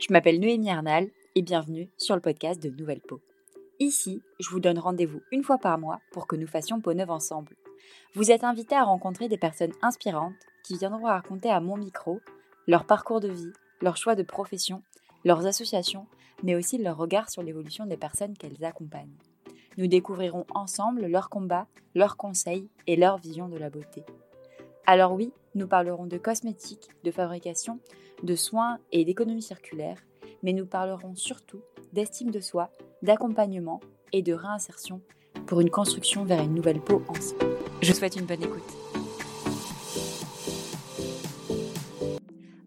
Je m'appelle Noémie Arnal et bienvenue sur le podcast de Nouvelle Peau. Ici, je vous donne rendez-vous une fois par mois pour que nous fassions peau neuve ensemble. Vous êtes invités à rencontrer des personnes inspirantes qui viendront raconter à mon micro leur parcours de vie, leurs choix de profession, leurs associations, mais aussi leur regard sur l'évolution des personnes qu'elles accompagnent. Nous découvrirons ensemble leurs combats, leurs conseils et leur vision de la beauté. Alors oui, nous parlerons de cosmétiques, de fabrication, de soins et d'économie circulaire, mais nous parlerons surtout d'estime de soi, d'accompagnement et de réinsertion pour une construction vers une nouvelle peau ensemble. Je souhaite une bonne écoute.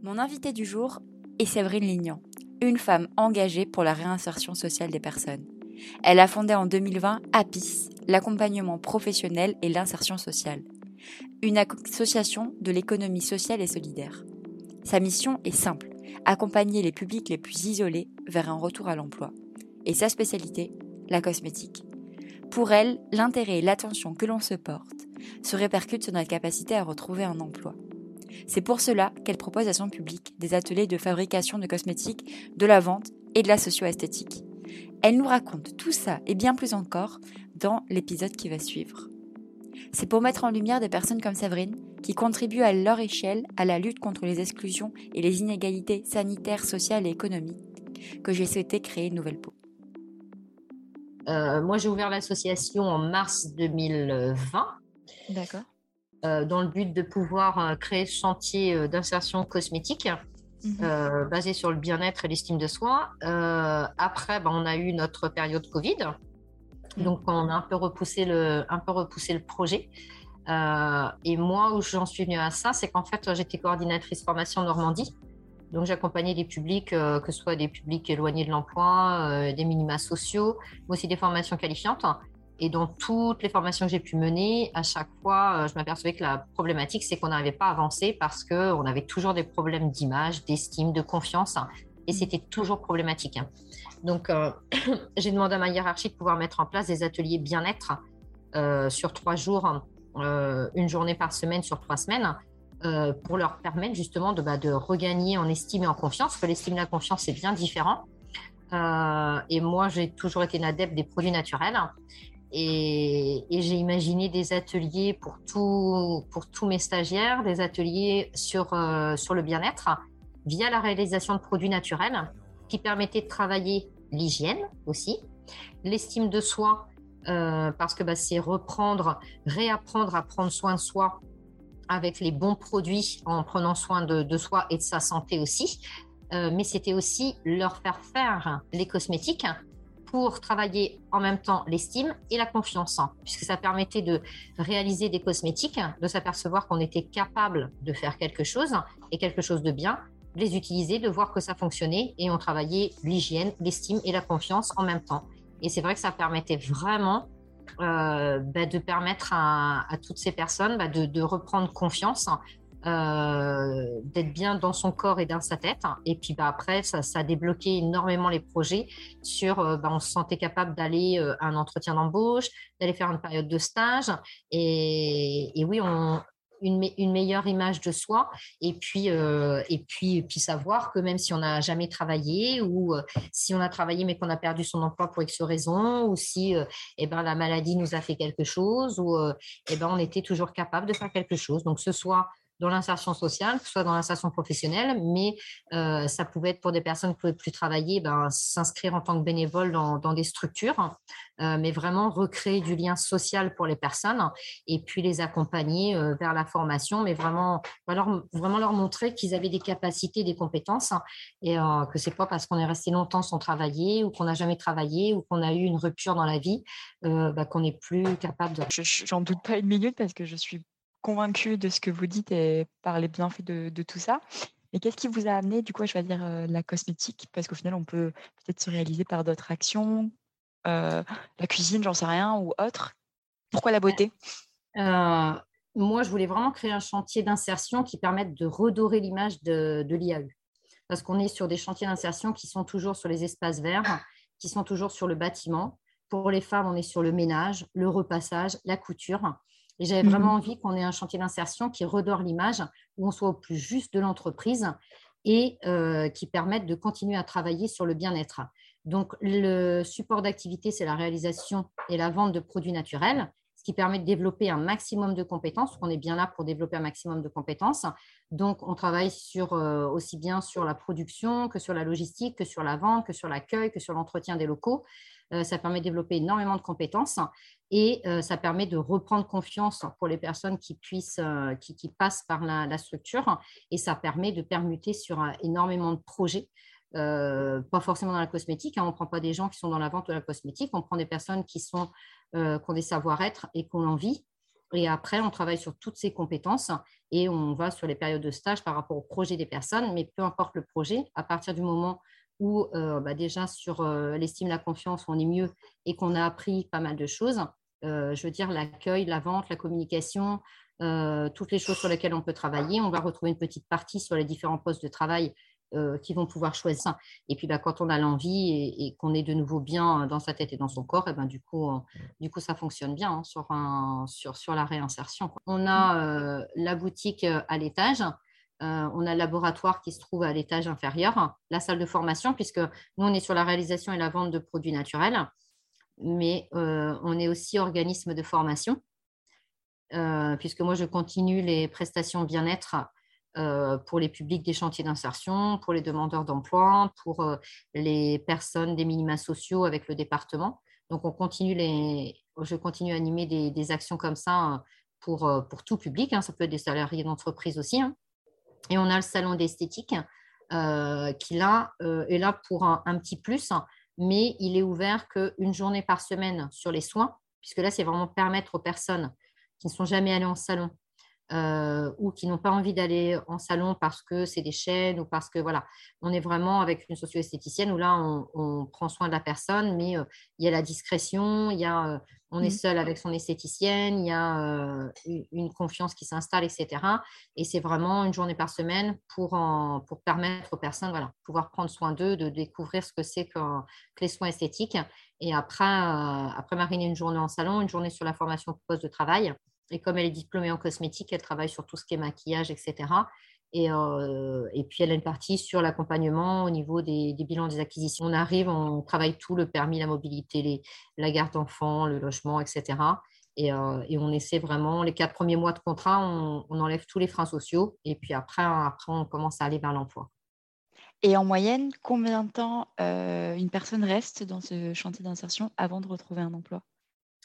Mon invité du jour est Séverine Lignan, une femme engagée pour la réinsertion sociale des personnes. Elle a fondé en 2020 APIS, l'accompagnement professionnel et l'insertion sociale, une association de l'économie sociale et solidaire. Sa mission est simple, accompagner les publics les plus isolés vers un retour à l'emploi. Et sa spécialité, la cosmétique. Pour elle, l'intérêt et l'attention que l'on se porte se répercutent sur notre capacité à retrouver un emploi. C'est pour cela qu'elle propose à son public des ateliers de fabrication de cosmétiques, de la vente et de la socio-esthétique. Elle nous raconte tout ça et bien plus encore dans l'épisode qui va suivre. C'est pour mettre en lumière des personnes comme Séverine qui contribuent à leur échelle à la lutte contre les exclusions et les inégalités sanitaires, sociales et économiques que j'ai souhaité créer une nouvelle peau. Euh, moi, j'ai ouvert l'association en mars 2020. D'accord. Euh, dans le but de pouvoir euh, créer ce chantier d'insertion cosmétique mhm. basé sur le bien-être et l'estime de soi. après, ben, on a eu notre période Covid. Mhm. Donc, on a un peu repoussé le, un peu repoussé le projet. et moi, où j'en suis venue à ça, c'est qu'en fait, j'étais coordinatrice formation Normandie. Donc, j'accompagnais des publics, que ce soit des publics éloignés de l'emploi, des minima sociaux, mais aussi des formations qualifiantes. Et dans toutes les formations que j'ai pu mener, à chaque fois, euh, je m'apercevais que la problématique, c'est qu'on n'arrivait pas à avancer parce qu'on avait toujours des problèmes d'image, d'estime, de confiance. Et c'était toujours problématique. Donc, euh, j'ai demandé à ma hiérarchie de pouvoir mettre en place des ateliers bien-être euh, sur trois jours, une journée par semaine sur trois semaines, pour leur permettre justement de, bah, de, regagner en estime et en confiance, que l'estime et la confiance, c'est bien différent. et moi, j'ai toujours été une adepte des produits naturels. Et, j'ai imaginé des ateliers pour, tout, pour tous mes stagiaires, des ateliers euh, sur le bien-être via la réalisation de produits naturels qui permettaient de travailler l'hygiène aussi, l'estime de soi, euh, parce que bah, c'est reprendre, réapprendre à prendre soin de soi avec les bons produits en prenant soin de, soi et de sa santé aussi. Euh, mais c'était aussi leur faire faire les cosmétiques pour travailler en même temps l'estime et la confiance, hein, puisque ça permettait de réaliser des cosmétiques, de s'apercevoir qu'on était capable de faire quelque chose et quelque chose de bien, les utiliser, de voir que ça fonctionnait et on travaillait l'hygiène, l'estime et la confiance en même temps. Et c'est vrai que ça permettait vraiment euh, bah, de permettre à, toutes ces personnes bah, de, reprendre confiance euh, d'être bien dans son corps et dans sa tête. Et puis bah, après, ça, a débloqué énormément les projets sur, euh, on se sentait capable d'aller à un entretien d'embauche, d'aller faire une période de stage. Et, et oui, on, une, meilleure image de soi et puis, et puis, puis savoir que même si on n'a jamais travaillé ou si on a travaillé mais qu'on a perdu son emploi pour X raison ou si eh ben, la maladie nous a fait quelque chose ou eh ben, on était toujours capable de faire quelque chose. Donc ce soit dans l'insertion sociale, soit dans l'insertion professionnelle, mais euh, ça pouvait être pour des personnes qui ne pouvaient plus travailler, ben, s'inscrire en tant que bénévole dans, des structures, euh, mais vraiment recréer du lien social pour les personnes et puis les accompagner euh, vers la formation, mais vraiment, leur, vraiment leur montrer qu'ils avaient des capacités, des compétences et que ce n'est pas parce qu'on est resté longtemps sans travailler ou qu'on n'a jamais travaillé ou qu'on a eu une rupture dans la vie ben, qu'on n'est plus capable de... J'en doute pas une minute parce que je suis convaincue de ce que vous dites et par les bienfaits de, tout ça. Et qu'est-ce qui vous a amené du coup à choisir euh, la cosmétique? Parce qu'au final, on peut peut-être se réaliser par d'autres actions, euh, la cuisine, j'en sais rien, ou autre. Pourquoi la beauté? Euh, Moi, je voulais vraiment créer un chantier d'insertion qui permette de redorer l'image de, de l'IAU. Parce qu'on est sur des chantiers d'insertion qui sont toujours sur les espaces verts, qui sont toujours sur le bâtiment. Pour les femmes, on est sur le ménage, le repassage, la couture. Et j'avais vraiment mhm. envie qu'on ait un chantier d'insertion qui redore l'image, où on soit au plus juste de l'entreprise et qui permettent de continuer à travailler sur le bien-être. Donc, le support d'activité, c'est la réalisation et la vente de produits naturels ce qui permet de développer un maximum de compétences. On est bien là pour développer un maximum de compétences. Donc, on travaille euh, aussi bien sur la production que sur la logistique, que sur la vente, que sur l'accueil, que sur l'entretien des locaux. Euh, ça permet de développer énormément de compétences et euh, ça permet de reprendre confiance pour les personnes qui, puissent, qui, passent par la, structure et ça permet de permuter sur énormément de projets. Pas forcément dans la cosmétique, hein. on ne prend pas des gens qui sont dans la vente de la cosmétique, on prend des personnes qui sont euh, qu'on des savoir-être et qu'on l'envie. Et après, on travaille sur toutes ces compétences et on va sur les périodes de stage par rapport au projet des personnes. Mais peu importe le projet, à partir du moment où euh, bah, déjà sur euh, l'estime, la confiance, on est mieux et qu'on a appris pas mal de choses, je veux dire l'accueil, la vente, la communication, toutes les choses sur lesquelles on peut travailler. On va retrouver une petite partie sur les différents postes de travail euh, qui vont pouvoir choisir. Et puis, bah, quand on a l'envie et, qu'on est de nouveau bien dans sa tête et dans son corps, et ben, du, coup, euh, du coup, ça fonctionne bien hein, sur, la réinsertion. On a euh, la boutique à l'étage. on a le laboratoire qui se trouve à l'étage inférieur, la salle de formation, puisque nous, on est sur la réalisation et la vente de produits naturels, mais on est aussi organisme de formation, puisque moi, je continue les prestations bien-être euh, pour les publics des chantiers d'insertion, pour les demandeurs d'emploi, pour euh, les personnes des minima sociaux avec le département. Donc, on continue les, je continue à animer des, actions comme ça euh, pour, pour tout public. Hein. Ça peut être des salariés d'entreprise aussi. Hein. Et on a le salon d'esthétique qui là est là pour un, un, petit plus, mais il est ouvert qu'une journée par semaine sur les soins, puisque là, c'est vraiment permettre aux personnes qui ne sont jamais allées en salon euh, ou qui n'ont pas envie d'aller en salon parce que c'est des chaînes ou parce que voilà, on est vraiment avec une socio-esthéticienne où là on, prend soin de la personne, mais euh, il y a la discrétion, il y a, euh, on est mmh. seul avec son esthéticienne, il y a une confiance qui s'installe, etc. Et c'est vraiment une journée par semaine pour, pour permettre aux personnes voilà, pouvoir prendre soin d'eux, de découvrir ce que c'est que, que, les soins esthétiques. Et après, après mariner une journée en salon, une journée sur la formation poste de travail. Et comme elle est diplômée en cosmétique, elle travaille sur tout ce qui est maquillage, etc. Et, euh, et puis, elle a une partie sur l'accompagnement au niveau des, bilans des acquisitions. On arrive, on travaille tout, le permis, la mobilité, la garde d'enfants, le logement, etc. Et, euh, et, on essaie vraiment, les quatre premiers mois de contrat, on, enlève tous les freins sociaux. Et puis après, après, on commence à aller vers l'emploi. Et en moyenne, combien de temps euh, une personne reste dans ce chantier d'insertion avant de retrouver un emploi?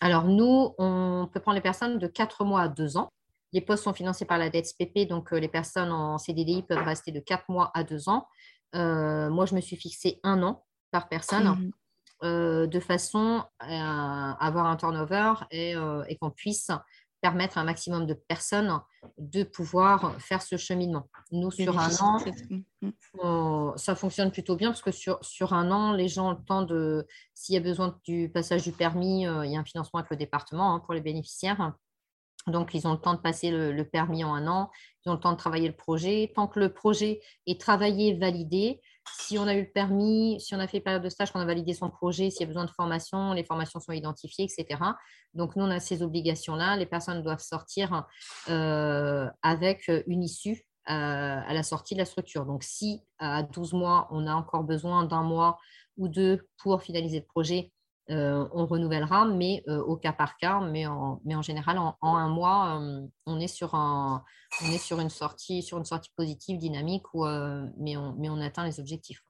Alors, nous, on peut prendre les personnes de 4 mois à 2 ans. Les postes sont financés par la DSPP, donc euh, les personnes en CDDI peuvent rester de 4 mois à 2 ans. Euh, moi, je me suis fixé un an par personne. Mhm. Euh, de façon à avoir un turnover et, et qu'on puisse permettre à un maximum de personnes de pouvoir faire ce cheminement. Nous, sur un an, mm. ça fonctionne plutôt bien parce que sur, sur un an, les gens ont le temps de, s'il y a besoin du passage du permis, euh, il y a un financement avec le département hein, pour les bénéficiaires. Donc, ils ont le temps de passer le, permis en un an, ils ont le temps de travailler le projet. Tant que le projet est travaillé, validé, si on a eu le permis, si on a fait période de stage, qu'on a validé son projet, s'il y a besoin de formation, les formations sont identifiées, etc. Donc, nous, on a ces obligations-là. Les personnes doivent sortir euh, avec une issue euh, à la sortie de la structure. Donc, si à 12 mois, on a encore besoin d'un mois ou deux pour finaliser le projet, euh, on renouvellera, mais euh, au cas par cas. Mais en, mais en général, en, un mois, euh, on, est sur un, on est sur une sortie, sur une sortie positive, dynamique, où, mais, on, mais on atteint les objectifs.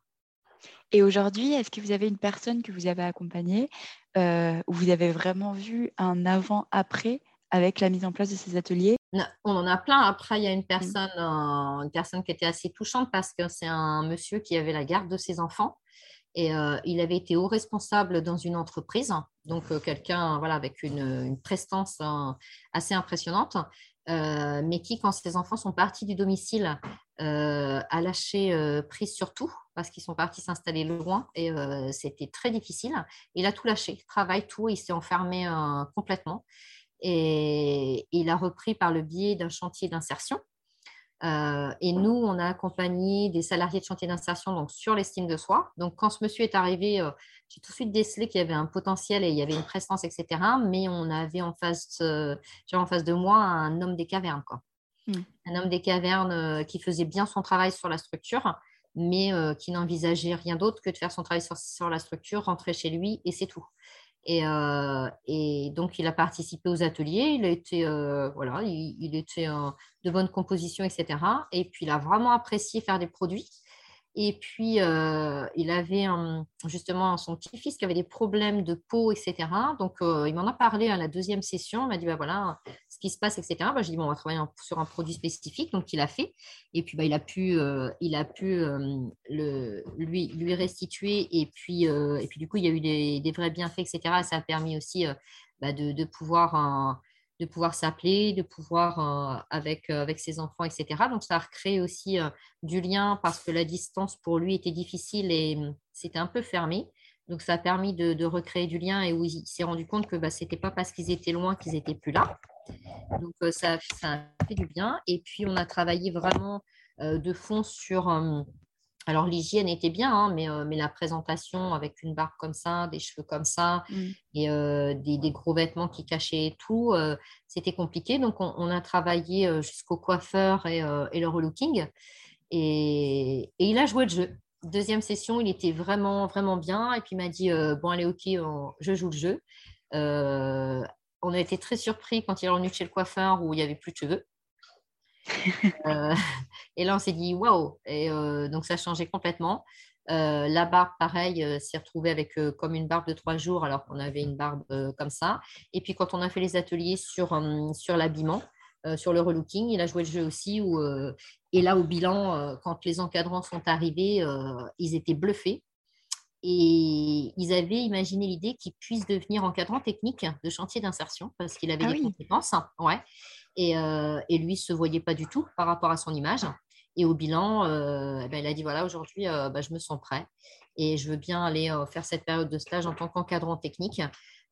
Et aujourd'hui, est-ce que vous avez une personne que vous avez accompagnée où vous avez vraiment vu un avant-après avec la mise en place de ces ateliers? On en a plein. Après, il y a une mmh. personne, une personne qui était assez touchante parce que c'est un monsieur qui avait la garde de ses enfants euh, il avait été haut responsable dans une entreprise, donc euh, quelqu'un voilà, avec une, prestance hein, assez impressionnante, euh, mais qui, quand ses enfants sont partis du domicile, a lâché prise sur tout parce qu'ils sont partis s'installer loin et c'était très difficile. Il a tout lâché, travail, tout, il s'est enfermé complètement. Et il a repris par le biais d'un chantier d'insertion euh, et nous, on a accompagné des salariés de chantier d'insertion donc sur l'estime de soi. Donc, quand ce monsieur est arrivé, euh, j'ai tout de suite décelé qu'il y avait un potentiel et il y avait une prestance, etc. Mais on avait en face, euh, en face de moi un homme des cavernes. Quoi. mmh. un homme des cavernes qui faisait bien son travail sur la structure, mais qui n'envisageait rien d'autre que de faire son travail sur, la structure, rentrer chez lui et c'est tout. Et, et, donc, il a participé aux ateliers, il a été, voilà, il, était de bonne composition, etc. Et puis, il a vraiment apprécié faire des produits. Et puis, euh, il avait justement son petit-fils qui avait des problèmes de peau, etc. Donc, euh, il m'en a parlé à la deuxième session. Il m'a dit, bah, voilà ce qui se passe, etc. Bah, J'ai dit, bon, on va travailler sur un produit spécifique. Donc, il a fait. Et puis, bah, il a pu, euh, il a pu le, lui, lui restituer. Et puis, et puis, du coup, il y a eu des, vrais bienfaits, etc. ça a permis aussi bah, de, de, pouvoir de pouvoir s'appeler, de pouvoir euh, avec, euh, avec ses enfants, etc. Donc, ça a recréé aussi euh, du lien parce que la distance pour lui était difficile et hum, c'était un peu fermé. Donc, ça a permis de, recréer du lien et où il s'est rendu compte que bah, ce n'était pas parce qu'ils étaient loin qu'ils n'étaient plus là. Donc, ça, ça, a fait du bien. Et puis, on a travaillé vraiment de fond sur hum, alors, l'hygiène était bien, hein, mais, euh, mais, la présentation avec une barbe comme ça, des cheveux comme ça, mmh. et euh, des, gros vêtements qui cachaient tout, euh, c'était compliqué. Donc, on, a travaillé jusqu'au coiffeur et, le relooking. Et, et, il a joué le jeu. Deuxième session, il était vraiment, vraiment bien. Et puis, il m'a dit Bon, allez, ok, je joue le jeu. on a été très surpris quand il est revenu chez le coiffeur où il n'y avait plus de cheveux. Euh, et là, on s'est dit waouh Et euh, donc, ça a changé complètement. Euh, la barbe, pareil, s'est retrouvée avec comme une barbe de trois jours alors qu'on avait une barbe comme ça. Et puis, quand on a fait les ateliers sur, sur l'habillement, sur le relooking, il a joué le jeu aussi. Où, et là, au bilan, quand les encadrants sont arrivés, ils étaient bluffés. Et ils avaient imaginé l'idée qu'il puisse devenir encadrant technique de chantier d'insertion parce qu'il avait ah des compétences. Ouais. Euh, et, lui ne se voyait pas du tout par rapport à son image. Et au bilan, euh, eh ben, il a dit voilà, aujourd'hui, euh, bah, je me sens prêt et je veux bien aller faire cette période de stage en tant qu'encadrant technique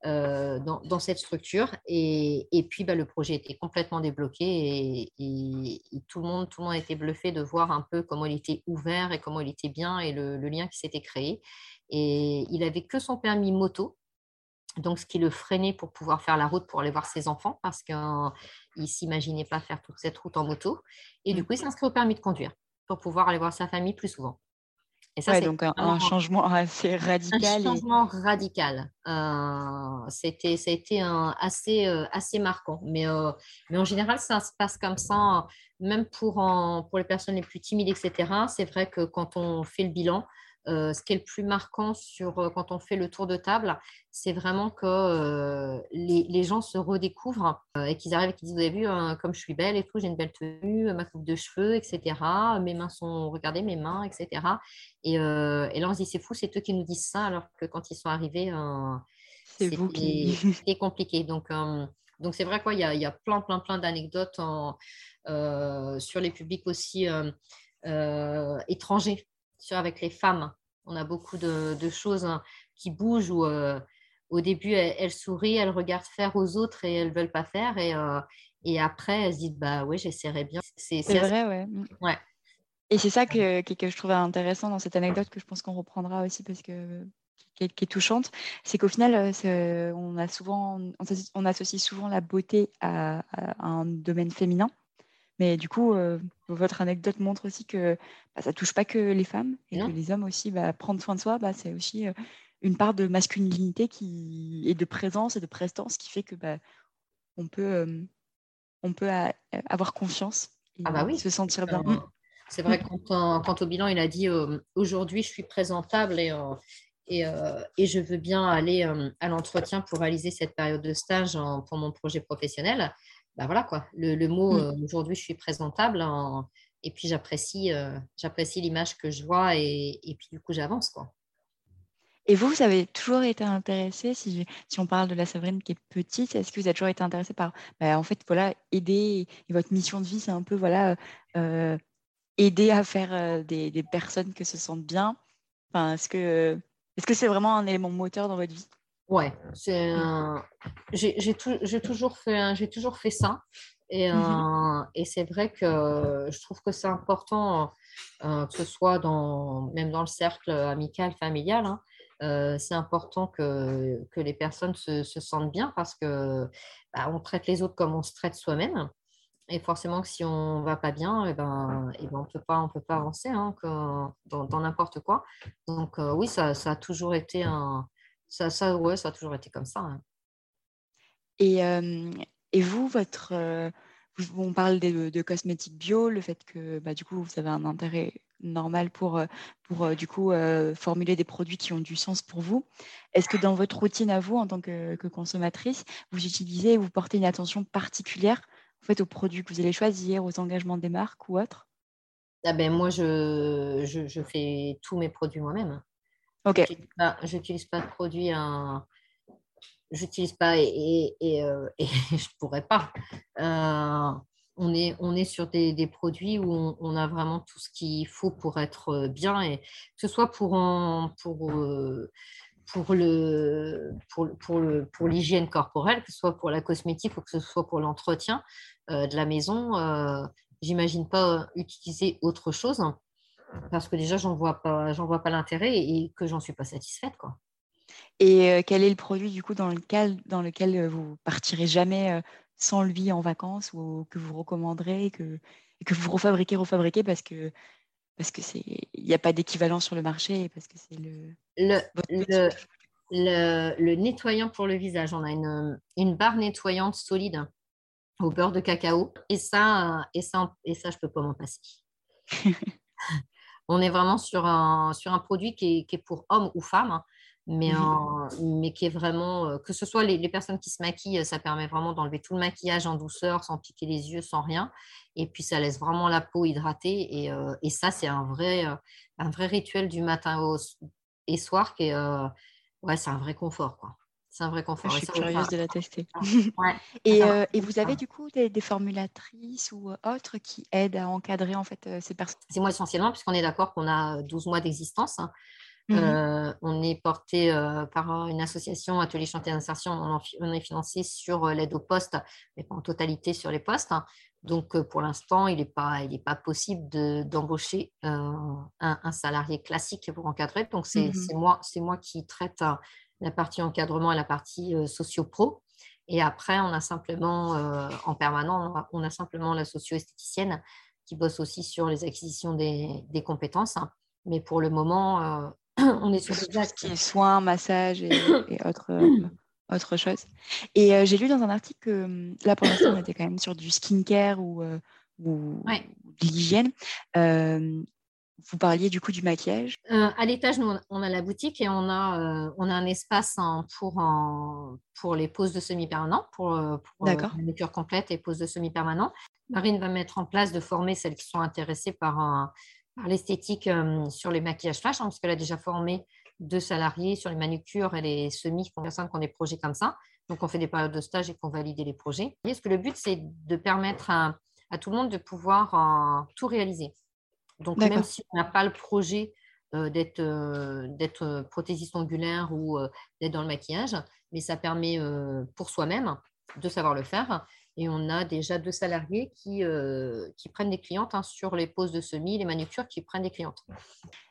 dans, cette structure. Et, puis, bah, le projet était complètement débloqué et, tout, le monde, tout le monde été bluffé de voir un peu comment il était ouvert et comment il était bien et le, le lien qui s'était créé. Et il avait que son permis moto donc ce qui le freinait pour pouvoir faire la route pour aller voir ses enfants parce qu'il ne s'imaginait pas faire toute cette route en moto. Et du mmh. coup, il s'est inscrit au permis de conduire pour pouvoir aller voir sa famille plus souvent. Et ça, c'est donc un, changement assez radical. Un changement radical. Euh, c'était, ça a été un, assez, euh, assez marquant. Mais, euh, mais en général, ça se passe comme ça, même pour, pour les personnes les plus timides, etc. C'est vrai que quand on fait le bilan, euh, ce qui est le plus marquant sur, euh, quand on fait le tour de table, c'est vraiment que euh, les, gens se redécouvrent et qu'ils arrivent et qu'ils disent Vous avez vu, hein, comme je suis belle et tout, j'ai une belle tenue, ma coupe de cheveux, etc. Mes mains sont, regardez mes mains, etc. Et, là, on se dit C'est fou, c'est eux qui nous disent ça, alors que quand ils sont arrivés, c'est compliqué. Donc, donc c'est vrai y, a, y a plein, plein, plein d'anecdotes sur les publics aussi étrangers avec les femmes. On a beaucoup de, choses hein, qui bougent où euh, au début, elles, sourient, elles regardent faire aux autres et elles ne veulent pas faire. Et, euh, et après, elles se disent, bah oui, j'essaierai bien. C'est vrai, ouais. Mm. ouais. Et c'est ça que, que, je trouvais intéressant dans cette anecdote que je pense qu'on reprendra aussi parce que qui est, touchante, c'est qu'au final, euh, on, a souvent, on, associe souvent la beauté à un domaine féminin. Mais du coup, euh, votre anecdote montre aussi que bah, ça touche pas que les femmes et que les hommes aussi, bah, prendre soin de soi, bah, c'est aussi euh, une part de masculinité qui, et de présence et de prestance qui fait que bah, on peut, euh, on peut avoir confiance et ah bah oui. se sentir bien. Mmh. C'est vrai que quant, au bilan, il a dit aujourd'hui, je suis présentable et, et, et, je veux bien aller à l'entretien pour réaliser cette période de stage pour mon projet professionnel bah voilà quoi, le, mot mmh. euh, aujourd'hui je suis présentable et puis j'apprécie euh, j'apprécie l'image que je vois et, et, puis du coup j'avance quoi. Et vous, vous avez toujours été intéressé, si, si on parle de la Séverine qui est petite, est-ce que vous avez toujours été intéressé par, bah, en fait, voilà, aider, et votre mission de vie, c'est un peu, voilà, euh, aider à faire des, des, personnes que se sentent bien? Enfin, est-ce que est-ce que c'est vraiment un élément moteur dans votre vie? Ouais, c'est j'ai toujours fait j'ai toujours fait ça. Et, mmh et c'est vrai que je trouve que c'est important euh, que ce soit dans même dans le cercle amical familial hein, euh, c'est important que, que, les personnes se, se, sentent bien parce que bah, on traite les autres comme on se traite soi-même. Et forcément que si on ne va pas bien, et eh ben, et eh ben, on peut pas, on peut pas avancer hein, dans n'importe quoi. Donc oui, ça, ça, a toujours été un, ça, ça, ouais, ça a toujours été comme ça. Hein. Et, et vous, votre, on parle de, cosmétiques bio, le fait que bah, du coup vous avez un intérêt normal pour, euh, pour euh, du coup euh, formuler des produits qui ont du sens pour vous. Est-ce que dans votre routine à vous en tant que, consommatrice, vous utilisez, vous portez une attention particulière en fait aux produits que vous allez choisir, aux engagements des marques ou autres? Ah ben moi je, je, fais tous mes produits moi-même. Ok. Je n'utilise pas, de produits j'utilise pas et, et, euh, pourrais pas. Euh, on, est, sur des, produits où on, a vraiment tout ce qu'il faut pour être bien, et que ce soit pour, pour, euh, pour, le, pour, pour, le, pour l'hygiène corporelle, que ce soit pour la cosmétique ou que ce soit pour l'entretien de la maison. J'imagine pas utiliser autre chose parce que déjà, j'en vois pas, j'en vois pas l'intérêt et que j'en suis pas satisfaite. Quoi. Et quel est le produit du coup dans lequel, dans lequel vous partirez jamais sans lui en vacances ou que vous recommanderez que, et que vous refabriquez, refabriquez parce que parce que c'est il n'y a pas d'équivalent sur le marché et parce que c'est le le, le, le, nettoyant pour le visage. On a une, une barre nettoyante solide au beurre de cacao et ça et ça et ça je peux pas m'en passer. on est vraiment sur un, sur un produit qui est, qui est pour hommes ou femmes. Hein mais, mais qui est vraiment, euh, que ce soit les, personnes qui se maquillent, ça permet vraiment d'enlever tout le maquillage en douceur, sans piquer les yeux, sans rien. Et puis, ça laisse vraiment la peau hydratée. Et, euh, et ça, c'est un vrai, euh, un vrai rituel du matin au, et soir qui est, ouais, c'est un vrai confort, quoi. C'est un vrai confort. Je suis curieuse de la tester. et, et, vous avez du coup des, des, formulatrices ou autres qui aident à encadrer en fait ces personnes? C'est moi essentiellement, puisqu'on est d'accord qu'on a 12 mois d'existence. Hein. Mmh euh, on est porté euh, par une association Atelier Chantier d'insertion. On, est financé sur euh, l'aide au poste, mais pas en totalité sur les postes. Donc, pour l'instant, il n'est pas, pas possible d'embaucher un, salarié classique pour encadrer. Donc, c'est mmh moi, moi qui traite la partie encadrement et la partie socio-pro. Et après, on a simplement, en permanent, on a, simplement la socio-esthéticienne qui bosse aussi sur les acquisitions des, des compétences. Mais pour le moment, on est sur des qui est soins, massage et, autres, euh, choses. Et euh, j'ai lu dans un article que là, pour l'instant, on était quand même sur du skincare ou, euh, ou de l'hygiène. Vous parliez du coup du maquillage? À l'étage, nous, on a la boutique et on a, on a un espace pour, pour les poses de semi-permanent, pour, pour la manucure complète et poses de semi-permanent. Marine va mettre en place de former celles qui sont intéressées par un, l'esthétique euh, sur les maquillages flash, hein, parce qu'elle a déjà formé deux salariés sur les manucures et les semis pour personnes qui ont des projets comme ça. Donc, on fait des périodes de stage et qu'on valide les projets. Parce que le but, c'est de permettre à, tout le monde de pouvoir euh, tout réaliser? Donc, même si on n'a pas le projet euh, d'être prothésiste ongulaire ou d'être dans le maquillage, mais ça permet pour soi-même de savoir le faire et on a déjà deux salariés qui, euh, qui prennent des clientes hein, sur les poses de semis, les manucures qui prennent des clientes.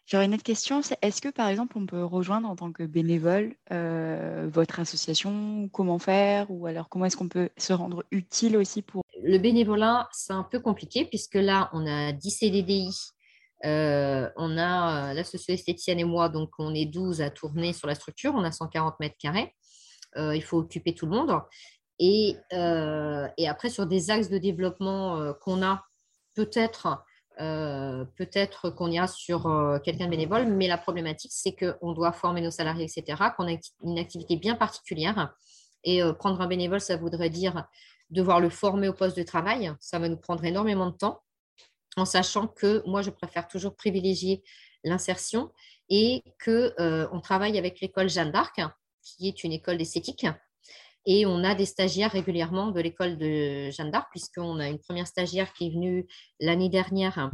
J'aurais une autre question, c'est est-ce que par exemple on peut rejoindre en tant que bénévole euh, votre association Comment faire Ou alors comment est-ce qu'on peut se rendre utile aussi pour... Le bénévolat, c'est un peu compliqué puisque là, on a 10 CDDI. Euh, on a la socio-esthéticienne et moi, donc on est 12 à tourner sur la structure, on a 140 mètres carrés. il faut occuper tout le monde. Euh, et, après, sur des axes de développement euh, qu'on a, peut-être euh, peut-être qu'on ira sur quelqu'un de bénévole, mais la problématique, c'est qu'on doit former nos salariés, etc., qu'on a une activité bien particulière. Et prendre un bénévole, ça voudrait dire devoir le former au poste de travail. Ça va nous prendre énormément de temps, en sachant que moi, je préfère toujours privilégier l'insertion et qu'on travaille avec l'école Jeanne d'Arc, qui est une école d'esthétique, et on a des stagiaires régulièrement de l'école de Jeanne d'Arc, puisqu'on a une première stagiaire qui est venue l'année dernière,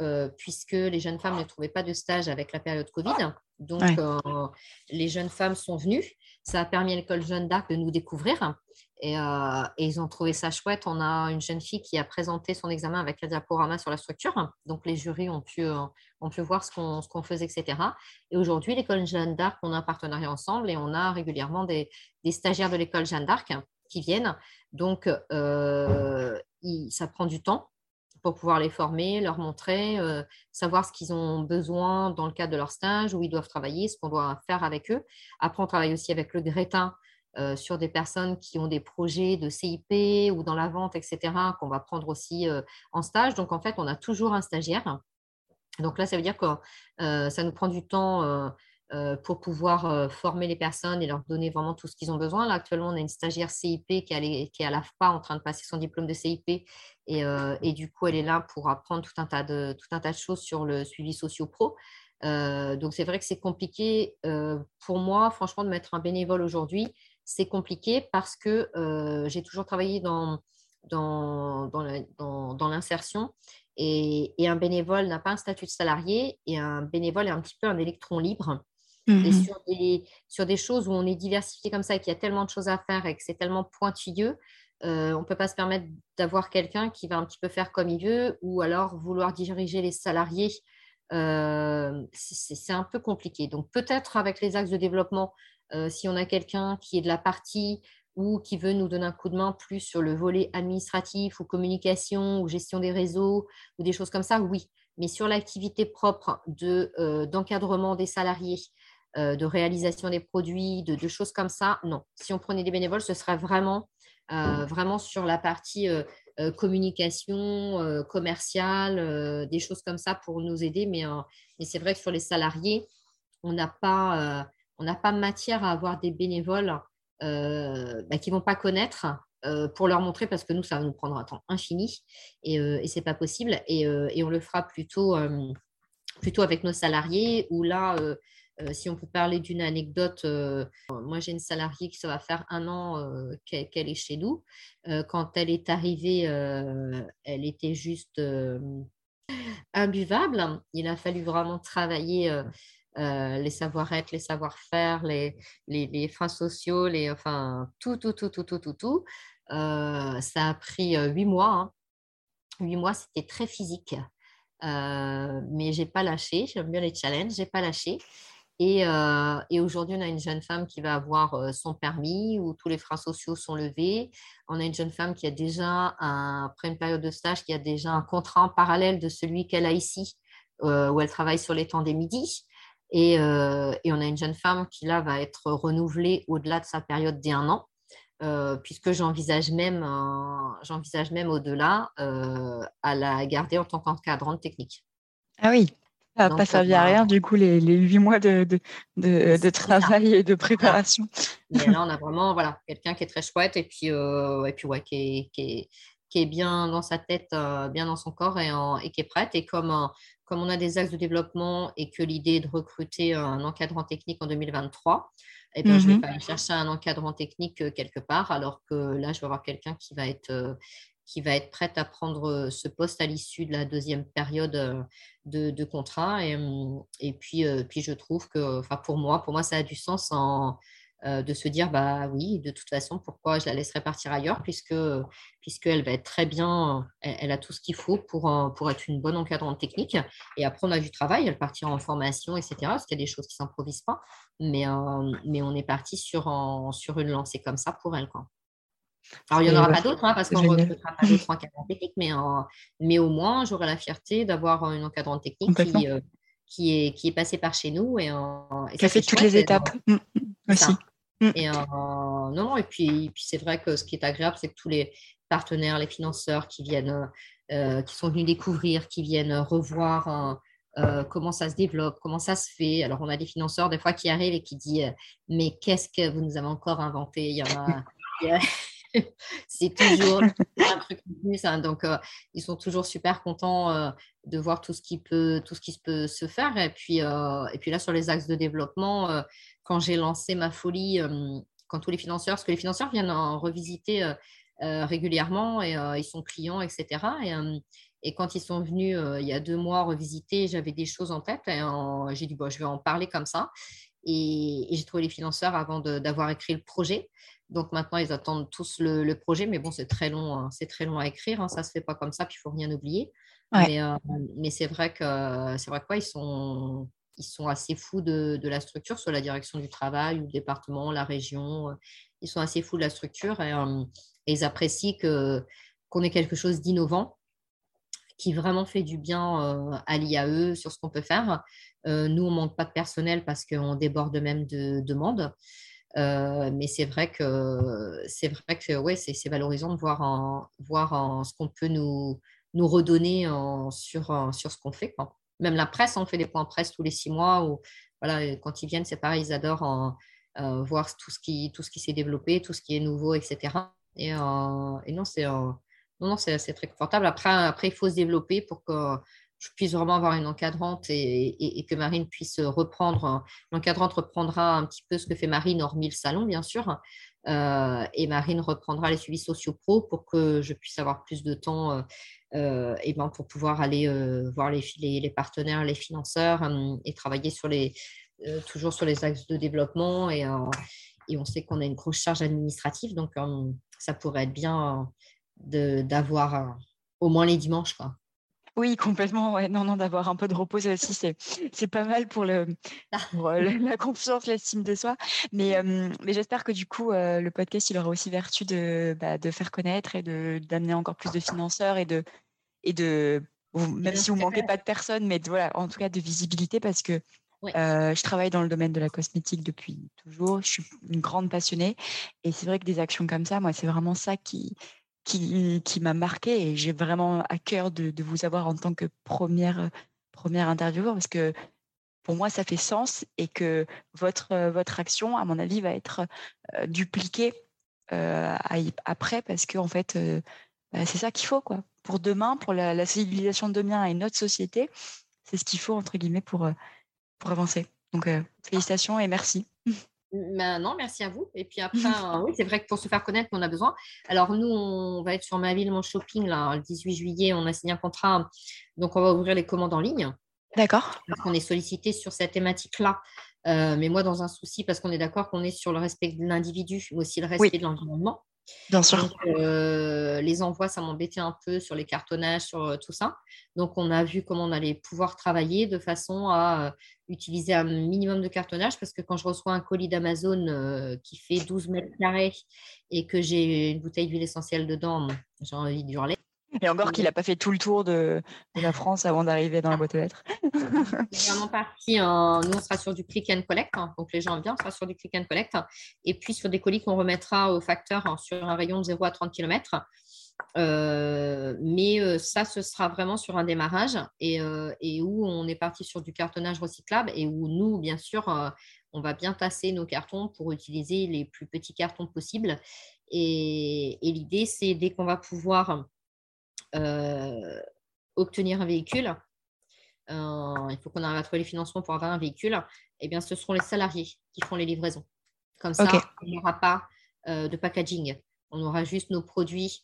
euh, puisque les jeunes femmes ne trouvaient pas de stage avec la période Covid. Donc, euh, les jeunes femmes sont venues. Ça a permis à l'école Jeanne d'Arc de nous découvrir. Euh, et, ils ont trouvé ça chouette. On a une jeune fille qui a présenté son examen avec un diaporama sur la structure. Donc, les jurys ont pu, euh, ont pu voir ce qu'on faisait, etc. Et aujourd'hui, l'école Jeanne d'Arc, on a un partenariat ensemble et on a régulièrement des, des stagiaires de l'école Jeanne d'Arc qui viennent. Donc, ça prend du temps pour pouvoir les former, leur montrer, savoir ce qu'ils ont besoin dans le cadre de leur stage, où ils doivent travailler, ce qu'on doit faire avec eux. Après, on travaille aussi avec le Grétin sur des personnes qui ont des projets de CIP ou dans la vente, etc., qu'on va prendre aussi en stage. Donc, en fait, on a toujours un stagiaire. Donc là, ça veut dire que ça nous prend du temps euh, pour pouvoir euh, former les personnes et leur donner vraiment tout ce qu'ils ont besoin. Là, actuellement, on a une stagiaire CIP qui est, à l'AFPA en train de passer son diplôme de CIP et, euh, et, du coup, elle est là pour apprendre tout un tas de, tout un tas de choses sur le suivi socio-pro. donc, c'est vrai que c'est compliqué pour moi, franchement, de mettre un bénévole aujourd'hui. C'est compliqué parce que j'ai toujours travaillé dans, dans, dans l'insertion et, et, un bénévole n'a pas un statut de salarié et un bénévole est un petit peu un électron libre. Et mmh sur des, sur des choses où on est diversifié comme ça et qu'il y a tellement de choses à faire et que c'est tellement pointilleux, euh, on ne peut pas se permettre d'avoir quelqu'un qui va un petit peu faire comme il veut ou alors vouloir diriger les salariés. Euh, c'est un peu compliqué. Donc peut-être avec les axes de développement, euh, si on a quelqu'un qui est de la partie ou qui veut nous donner un coup de main plus sur le volet administratif ou communication ou gestion des réseaux ou des choses comme ça, oui. Mais sur l'activité propre d'encadrement des salariés, euh, de réalisation des produits, de, choses comme ça. Non, si on prenait des bénévoles, ce serait vraiment, euh, vraiment sur la partie euh, communication, commerciale, des choses comme ça pour nous aider. Mais c'est vrai que sur les salariés, on n'a pas, on pas matière à avoir des bénévoles bah, qui ne vont pas connaître. pour leur montrer parce que nous, ça va nous prendre un temps infini et, et ce n'est pas possible. Et, on le fera plutôt, plutôt avec nos salariés où là, euh, si on peut parler d'une anecdote, euh, moi j'ai une salariée qui ça va faire un an euh, qu'elle est chez nous. quand elle est arrivée, elle était juste imbuvable. Il a fallu vraiment travailler les savoir-être, les savoir-faire, les, les, freins sociaux, les, enfin tout, tout, tout, tout, tout, tout, tout. ça a pris huit mois. Hein. Huit mois, c'était très physique. Euh, mais j'ai pas lâché, j'aime bien les challenges, j'ai pas lâché. Euh, et, aujourd'hui, on a une jeune femme qui va avoir euh, son permis, où tous les freins sociaux sont levés. On a une jeune femme qui a déjà, après une période de stage, qui a déjà un contrat en parallèle de celui qu'elle a ici, euh, où elle travaille sur les temps des midis. Et, et, on a une jeune femme qui, là, va être renouvelée au-delà de sa période d'un an, puisque j'envisage même, j'envisage même au-delà à la garder en tant qu'encadrante technique. Ah oui, ça n'a pas servi à rien, du coup, les, huit mois de, de, travail et de préparation. Mais là, on a vraiment voilà, quelqu'un qui est très chouette et puis, euh, et puis ouais, qui, est, qui, est, bien dans sa tête, euh, bien dans son corps et, et, qui est prête. Et comme, euh, comme on a des axes de développement et que l'idée est de recruter un encadrant technique en 2023, eh bien, je vais pas aller chercher un encadrant technique quelque part, alors que là, je vais avoir quelqu'un qui va être qui va être prête à prendre euh, ce poste à l'issue de la deuxième période euh, de, contrat. Et, hum, et puis, euh, puis, je trouve que, enfin, pour moi, pour moi, ça a du sens en, de se dire, bah oui, de toute façon, pourquoi je la laisserai partir ailleurs, puisque puisqu'elle va être très bien, elle, a tout ce qu'il faut pour, pour être une bonne encadrante technique. Et après, on a du travail, elle partira en formation, etc. Parce qu'il y a des choses qui ne s'improvisent pas. Mais, mais on est parti sur, sur une lancée comme ça pour elle. Quoi. Alors, il n'y en aura pas d'autres, hein, parce qu'on ne recrutera pas d'autres encadrants techniques, mais, mais au moins, j'aurai la fierté d'avoir une encadrante technique qui, euh, qui, est, qui est passée par chez nous. Et, et qui a fait toutes les étapes mm, mm, Mm. Et, non, et puis, puis c'est vrai que ce qui est agréable, c'est que tous les partenaires, les financeurs qui viennent, euh, qui sont venus découvrir, qui viennent revoir. Euh, comment ça se développe, comment ça se fait. Alors, on a des financeurs des fois qui arrivent et qui disent Mais qu'est-ce que vous nous avez encore inventé? Il y en a, c'est toujours un truc plus. Hein. donc, euh, ils sont toujours super contents euh, de voir tout ce qui peut, tout ce qui peut se faire. Et puis, euh, et puis là, sur les axes de développement, quand j'ai lancé ma folie, quand tous les financeurs, parce que les financeurs viennent en revisiter régulièrement et ils sont clients, etc. Et, et quand ils sont venus il y a deux mois revisiter, j'avais des choses en tête et j'ai dit, bon, je vais en parler comme ça. Et, et j'ai trouvé les financeurs avant d'avoir écrit le projet. Donc maintenant, ils attendent tous le, projet, mais bon, c'est très long, hein. c'est très long à écrire. Hein. ça se fait pas comme ça, puis il faut rien oublier. Mais, euh, mais c'est vrai que c'est vrai quoi, ils sont ils sont assez fous de, la structure, soit la direction du travail ou le département, la région. Ils sont assez fous de la structure et, ils apprécient qu'on ait quelque chose d'innovant qui vraiment fait du bien à l'IAE sur ce qu'on peut faire. Nous, on ne manque pas de personnel parce qu'on déborde même de demandes. mais c'est vrai que c'est vrai que ouais, c'est valorisant de voir, voir ce qu'on peut nous, nous redonner sur, sur ce qu'on fait. Même la presse, on fait des points presse tous les six mois. Ou, voilà, quand ils viennent, c'est pareil, ils adorent voir tout ce qui, tout ce qui s'est développé, tout ce qui est nouveau, etc. Et, non, c'est non, c'est très confortable. Après, après, il faut se développer pour que je puisse vraiment avoir une encadrante et, que Marine puisse reprendre. L'encadrante reprendra un petit peu ce que fait Marine, hormis le salon, bien sûr. Euh, et Marine reprendra les suivis sociaux pro pour que je puisse avoir plus de temps euh, euh, et ben, pour pouvoir aller voir les, les, partenaires, les financeurs et travailler sur les, toujours sur les axes de développement. Et, et on sait qu'on a une grosse charge administrative, donc ça pourrait être bien d'avoir au moins les dimanches. Quoi. Oui, complètement. Ouais. Non, non, d'avoir un peu de repos aussi, c'est, c'est pas mal pour, le, euh, la confiance, l'estime de soi. Mais, mais j'espère que du coup, euh, le podcast, il aura aussi vertu de, bah, de faire connaître et de, d'amener encore plus de financeurs et de, et de même si vous ne manquez pas de personnes, mais voilà, en tout cas de visibilité parce que euh, je travaille dans le domaine de la cosmétique depuis toujours. Je suis une grande passionnée et c'est vrai que des actions comme ça, moi, c'est vraiment ça qui, qui, m'a marqué et j'ai vraiment à cœur de, de, vous avoir en tant que première, première intervieweur parce que pour moi, ça fait sens et que votre, votre action, à mon avis, va être euh, dupliquée euh, après parce que en fait, euh, bah, c'est ça qu'il faut quoi. Pour demain, pour la, la, civilisation de demain et notre société, c'est ce qu'il faut entre guillemets pour, pour avancer. Donc, félicitations et merci. Ben non, merci à vous. Et puis après, euh, oui, c'est vrai que pour se faire connaître, on a besoin. Alors nous, on va être sur ma ville, mon shopping, là, le 18 juillet, on a signé un contrat. Donc on va ouvrir les commandes en ligne. D'accord. Parce qu'on est sollicité sur cette thématique-là. Euh, mais moi, dans un souci, parce qu'on est d'accord qu'on est sur le respect de l'individu, mais aussi le respect de l'environnement. Bien sûr. Euh, les envois, ça m'embêtait un peu sur les cartonnages, sur euh, tout ça. Donc, on a vu comment on allait pouvoir travailler de façon à euh, utiliser un minimum de cartonnage parce que quand je reçois un colis d'Amazon qui fait 12 mètres carrés et que j'ai une bouteille d'huile essentielle dedans, j'ai envie d'hurler. Et encore qu'il n'a pas fait tout le tour de, la France avant d'arriver dans la boîte aux lettres. Vraiment. En... Nous, on sera sur du click and collect. Hein. Donc, les gens viennent, on sera sur du click and collect. Et puis, sur des colis qu'on remettra au facteur hein, sur un rayon de 0 à 30 km. Euh, mais euh, ça, ce sera vraiment sur un démarrage et, euh, et, où on est parti sur du cartonnage recyclable et où nous, bien sûr, on va bien tasser nos cartons pour utiliser les plus petits cartons possibles. Et, l'idée, c'est dès qu'on va pouvoir obtenir un véhicule, euh, il faut qu'on arrive à trouver les financements pour avoir un véhicule, eh bien, ce seront les salariés qui font les livraisons. Comme ça, il n'y aura pas euh, de packaging. On aura juste nos produits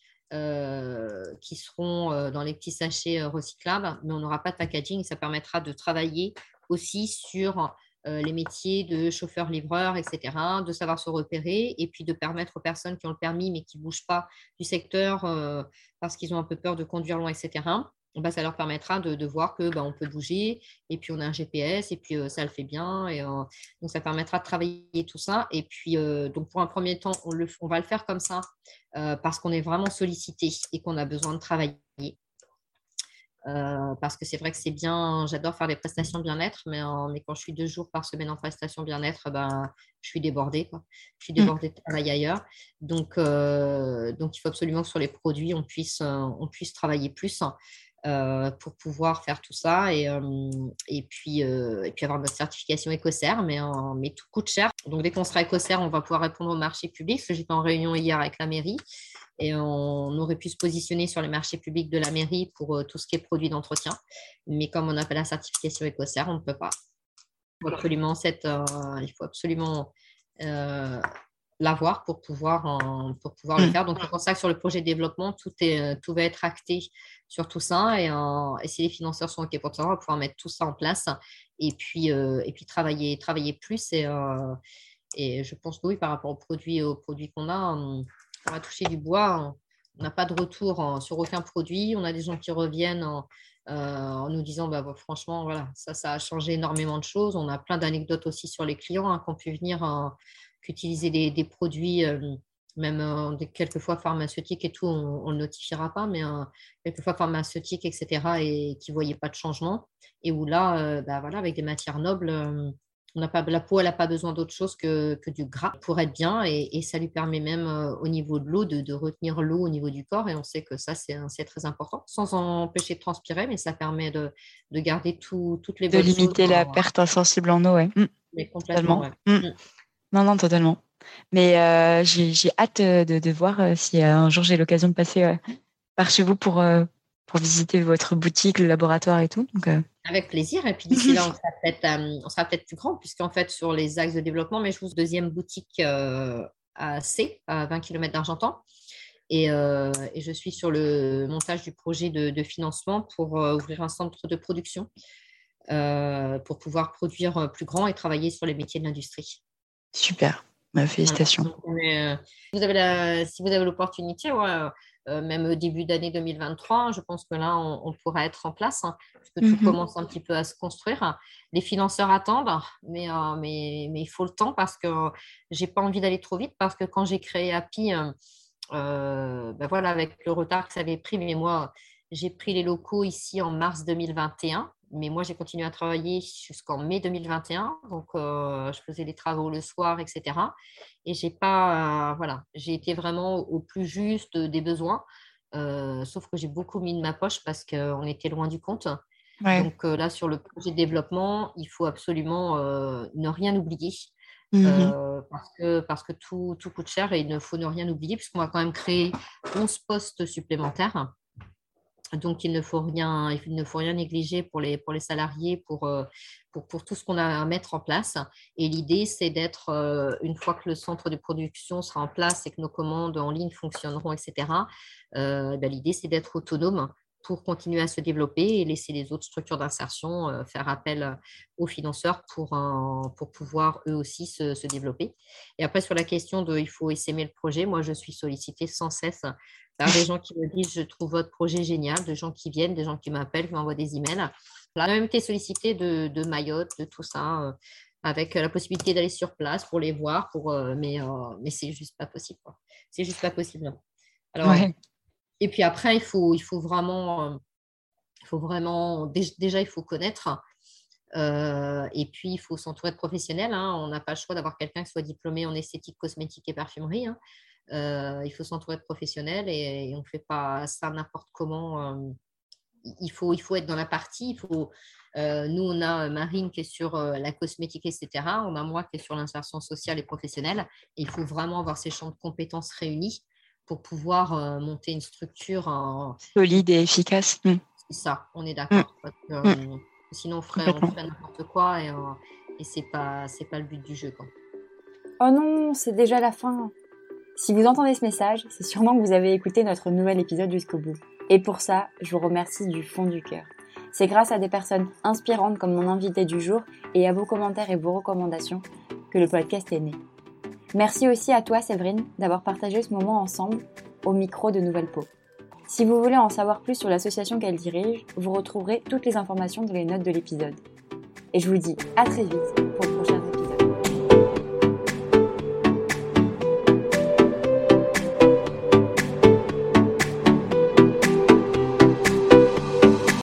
qui seront dans les petits sachets recyclables, mais on n'aura pas de packaging. Ça permettra de travailler aussi sur les métiers de chauffeur-livreur, etc., de savoir se repérer et puis de permettre aux personnes qui ont le permis mais qui ne bougent pas du secteur parce qu'ils ont un peu peur de conduire loin, etc. Bah, ça leur permettra de, voir que bah, on peut bouger et puis on a un GPS et puis euh, ça le fait bien et euh, donc ça permettra de travailler tout ça et puis euh, donc pour un premier temps on va le faire comme ça parce qu'on est vraiment sollicité et qu'on a besoin de travailler euh, parce que c'est vrai que c'est bien, j'adore faire des prestations bien-être, mais, mais, quand je suis deux jours par semaine en prestation bien-être, ben, je suis débordée. Quoi. Je suis mmh. débordée de travail ailleurs. Donc, euh, donc, il faut absolument que sur les produits, on puisse, euh, on puisse travailler plus pour pouvoir faire tout ça et, et, puis, et puis avoir notre certification écossaire, mais, mais tout coûte cher. Donc, dès qu'on sera écossaire, on va pouvoir répondre au marché public. J'étais en réunion hier avec la mairie et on aurait pu se positionner sur les marchés publics de la mairie pour euh, tout ce qui est produit d'entretien. Mais comme on a pas la certification écossaire, on ne peut pas. Il faut absolument, cette, euh, il faut absolument euh, l'avoir pour pouvoir, pour pouvoir le mm. faire. Donc, c'est pour ça que sur le projet de développement, tout, est, tout va être acté sur tout ça. Et, et si les financeurs sont OK pour ça, on va pouvoir mettre tout ça en place et puis, et puis travailler, travailler plus. Et, et je pense que oui, par rapport aux produits, aux produits qu'on a, on va toucher du bois. On n'a pas de retour sur aucun produit. On a des gens qui reviennent en nous disant bah, franchement, voilà, ça, ça a changé énormément de choses. On a plein d'anecdotes aussi sur les clients hein, qui ont pu venir qu'utiliser des, produits même euh, quelquefois pharmaceutiques et tout, on ne le notifiera pas, mais euh, quelquefois pharmaceutiques, etc., et qui ne voyaient pas de changement. Et où là, euh, bah, voilà, avec des matières nobles, on pas, la peau, elle n'a pas besoin d'autre chose que, que, du gras pour être bien. Et, ça lui permet même au niveau de l'eau de, retenir l'eau au niveau du corps. Et on sait que ça, c'est très important, sans empêcher de transpirer, mais ça permet de, de garder tout, toutes les De limiter la perte insensible en eau, ouais. Mmh. Mais complètement, mmh. Mmh. Non, non, totalement. Mais euh, j'ai hâte euh, de, voir euh, si un jour j'ai l'occasion de passer par chez vous pour, pour visiter votre boutique, le laboratoire et tout. Avec plaisir. Et puis d'ici là, on sera peut-être plus grand, puisqu'en fait, sur les axes de développement, mais je vous deuxième boutique à C, à 20 km d'Argentan. Et, et, je suis sur le montage du projet de, de financement pour ouvrir un centre de production pour pouvoir produire plus grand et travailler sur les métiers de l'industrie. Super. Ma félicitations. Euh, vous avez si vous avez l'opportunité, euh, même au début d'année 2023, je pense que là, on, pourra être en place, hein, parce que tout mhm. commence un petit peu à se construire. Les financeurs attendent, mais, euh, mais, mais, il faut le temps parce que j'ai pas envie d'aller trop vite, parce que quand j'ai créé Happy, ben voilà, avec le retard que ça avait pris, mais moi, j'ai pris les locaux ici en mars 2021 mais moi, j'ai continué à travailler jusqu'en mai 2021. Donc, euh, je faisais les travaux le soir, etc. Et j'ai pas, euh, voilà, j'ai été vraiment au plus juste des besoins. Euh, sauf que j'ai beaucoup mis de ma poche parce qu'on était loin du compte. Donc là, sur le projet de développement, il faut absolument ne rien oublier. Mmh parce que, parce que tout, tout, coûte cher et il ne faut ne rien oublier puisqu'on va quand même créer 11 postes supplémentaires. Donc, il ne faut rien, il ne faut rien négliger pour les, pour les salariés, pour, euh, pour, tout ce qu'on a à mettre en place. Et l'idée, c'est d'être, euh, une fois que le centre de production sera en place et que nos commandes en ligne fonctionneront, etc., euh, ben, l'idée, c'est d'être autonome pour continuer à se développer et laisser les autres structures d'insertion faire appel aux financeurs pour, pour pouvoir eux aussi se, se, développer. Et après, sur la question de il faut essaimer le projet, moi, je suis sollicitée sans cesse des gens qui me disent je trouve votre projet génial, de gens qui viennent, des gens qui m'appellent, qui m'envoient des emails. Là, on a même été sollicité de, de Mayotte, de tout ça, euh, avec la possibilité d'aller sur place pour les voir, pour, euh, mais, euh, mais c'est juste pas possible. C'est juste pas possible. Alors, Et puis après, il faut, il faut vraiment, il faut vraiment déjà, il faut connaître. et puis, il faut s'entourer de professionnels. Hein. On n'a pas le choix d'avoir quelqu'un qui soit diplômé en esthétique, cosmétique et parfumerie. Hein. Euh, il faut s'entourer de professionnels et, on ne fait pas ça n'importe comment. Euh, il, faut, il faut être dans la partie. Il faut, euh, nous, on a Marine qui est sur la cosmétique, etc. On a moi qui est sur l'insertion sociale et professionnelle. il faut vraiment avoir ces champs de compétences réunis pour pouvoir monter une structure solide et efficace. Mm. C'est ça, on est d'accord. Mm. Sinon, on ferait, n'importe quoi et, et c'est pas, c'est pas le but du jeu. Quoi. Oh non, c'est déjà la fin. Si vous entendez ce message, c'est sûrement que vous avez écouté notre nouvel épisode jusqu'au bout. Et pour ça, je vous remercie du fond du cœur. C'est grâce à des personnes inspirantes comme mon invité du jour et à vos commentaires et vos recommandations que le podcast est né. Merci aussi à toi Séverine d'avoir partagé ce moment ensemble au micro de Nouvelle Peau. Si vous voulez en savoir plus sur l'association qu'elle dirige, vous retrouverez toutes les informations dans les notes de l'épisode. Et je vous dis à très vite